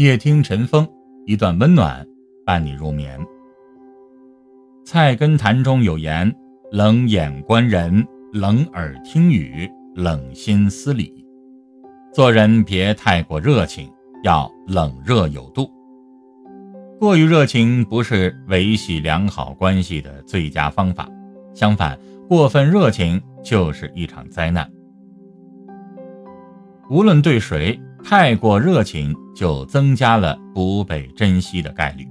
夜听晨风，一段温暖伴你入眠。菜根谭中有言：“冷眼观人，冷耳听语，冷心思理。”做人别太过热情，要冷热有度。过于热情不是维系良好关系的最佳方法，相反，过分热情就是一场灾难。无论对谁。太过热情就增加了不被珍惜的概率。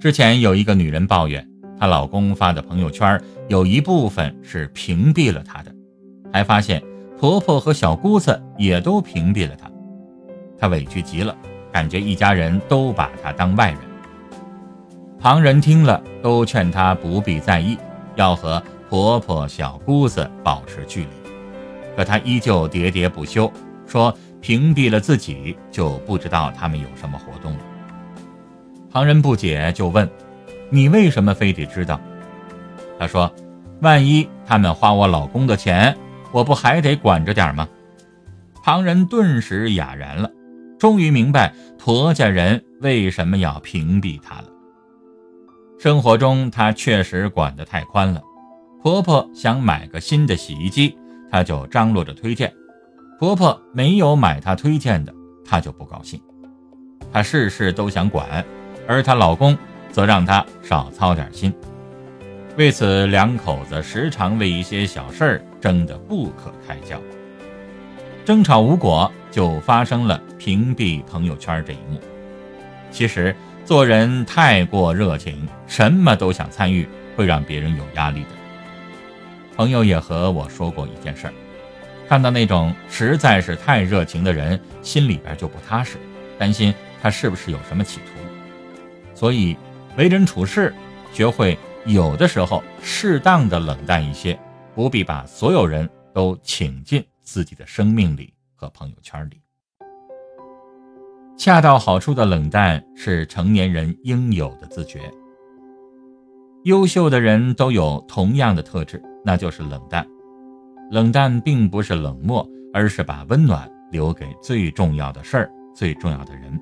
之前有一个女人抱怨，她老公发的朋友圈有一部分是屏蔽了她的，还发现婆婆和小姑子也都屏蔽了她。她委屈极了，感觉一家人都把她当外人。旁人听了都劝她不必在意，要和婆婆、小姑子保持距离，可她依旧喋喋不休，说。屏蔽了自己，就不知道他们有什么活动了。旁人不解，就问：“你为什么非得知道？”他说：“万一他们花我老公的钱，我不还得管着点吗？”旁人顿时哑然了，终于明白婆家人为什么要屏蔽他了。生活中，他确实管得太宽了。婆婆想买个新的洗衣机，他就张罗着推荐。婆婆没有买她推荐的，她就不高兴。她事事都想管，而她老公则让她少操点心。为此，两口子时常为一些小事儿争得不可开交。争吵无果，就发生了屏蔽朋友圈这一幕。其实，做人太过热情，什么都想参与，会让别人有压力的。朋友也和我说过一件事儿。看到那种实在是太热情的人，心里边就不踏实，担心他是不是有什么企图。所以，为人处事，学会有的时候适当的冷淡一些，不必把所有人都请进自己的生命里和朋友圈里。恰到好处的冷淡是成年人应有的自觉。优秀的人都有同样的特质，那就是冷淡。冷淡并不是冷漠，而是把温暖留给最重要的事儿、最重要的人。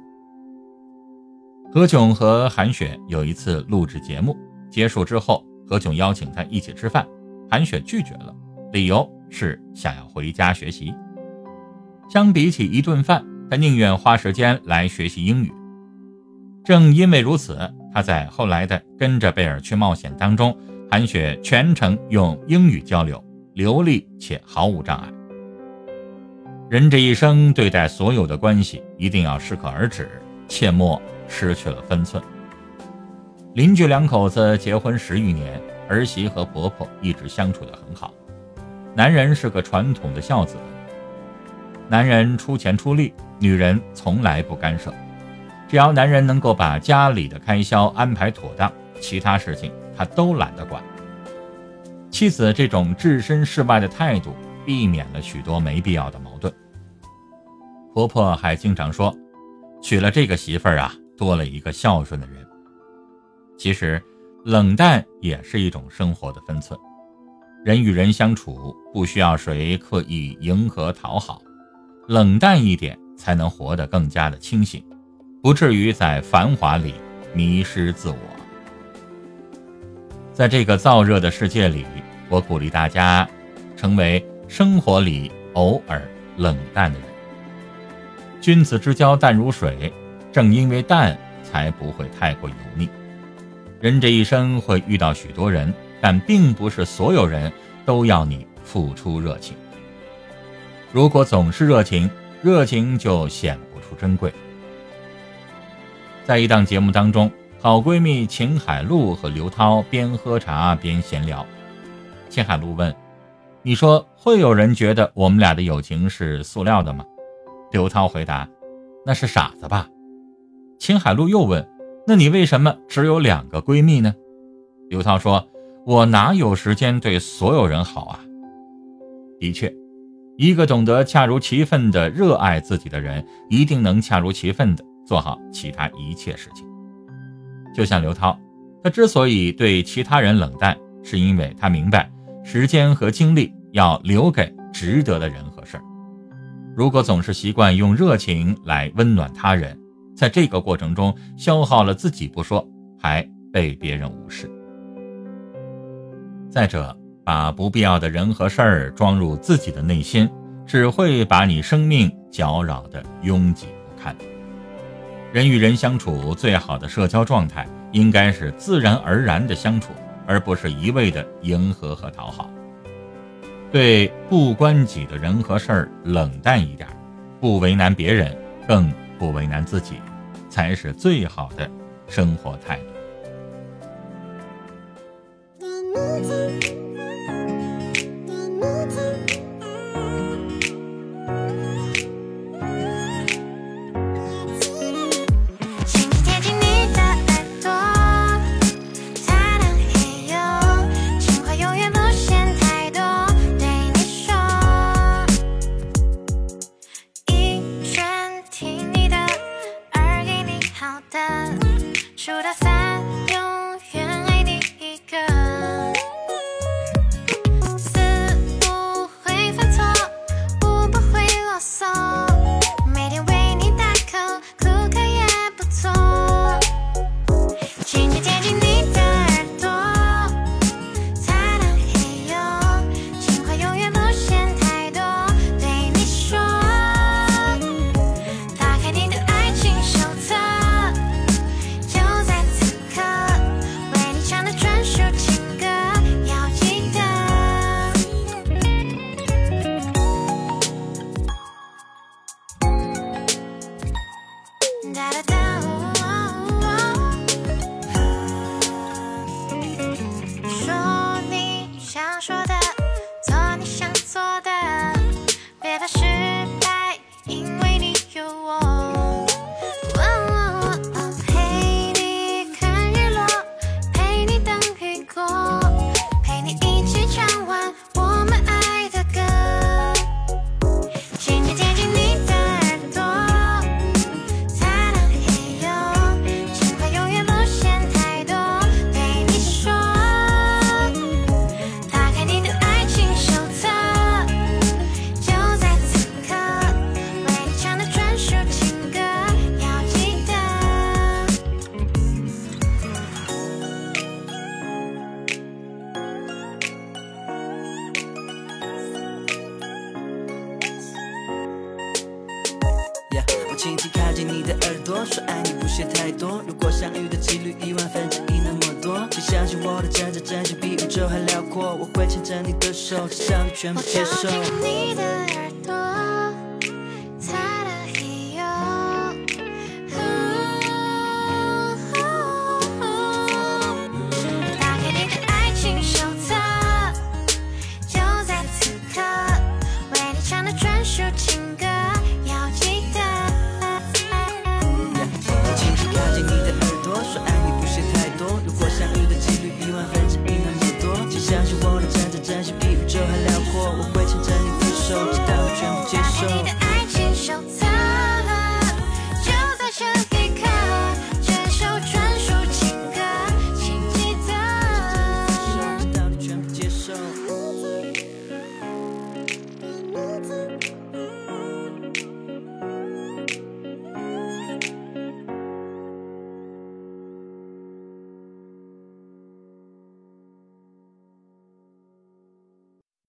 何炅和韩雪有一次录制节目结束之后，何炅邀请他一起吃饭，韩雪拒绝了，理由是想要回家学习。相比起一顿饭，他宁愿花时间来学习英语。正因为如此，他在后来的《跟着贝尔去冒险》当中，韩雪全程用英语交流。流利且毫无障碍。人这一生对待所有的关系，一定要适可而止，切莫失去了分寸。邻居两口子结婚十余年，儿媳和婆婆一直相处得很好。男人是个传统的孝子，男人出钱出力，女人从来不干涉。只要男人能够把家里的开销安排妥当，其他事情他都懒得管。妻子这种置身事外的态度，避免了许多没必要的矛盾。婆婆还经常说，娶了这个媳妇儿啊，多了一个孝顺的人。其实，冷淡也是一种生活的分寸。人与人相处，不需要谁刻意迎合讨好，冷淡一点，才能活得更加的清醒，不至于在繁华里迷失自我。在这个燥热的世界里，我鼓励大家成为生活里偶尔冷淡的人。君子之交淡如水，正因为淡，才不会太过油腻。人这一生会遇到许多人，但并不是所有人都要你付出热情。如果总是热情，热情就显不出珍贵。在一档节目当中。好闺蜜秦海璐和刘涛边喝茶边闲聊。秦海璐问：“你说会有人觉得我们俩的友情是塑料的吗？”刘涛回答：“那是傻子吧。”秦海璐又问：“那你为什么只有两个闺蜜呢？”刘涛说：“我哪有时间对所有人好啊？”的确，一个懂得恰如其分的热爱自己的人，一定能恰如其分的做好其他一切事情。就像刘涛，他之所以对其他人冷淡，是因为他明白时间和精力要留给值得的人和事儿。如果总是习惯用热情来温暖他人，在这个过程中消耗了自己不说，还被别人无视。再者，把不必要的人和事儿装入自己的内心，只会把你生命搅扰得拥挤不堪。人与人相处最好的社交状态，应该是自然而然的相处，而不是一味的迎合和讨好。对不关己的人和事儿冷淡一点，不为难别人，更不为难自己，才是最好的生活态度。多。如果相遇的几率一万分之一那么多，请相信我的真真真心比宇宙还辽阔。我会牵着你的手，向你全部接受。你的耳朵，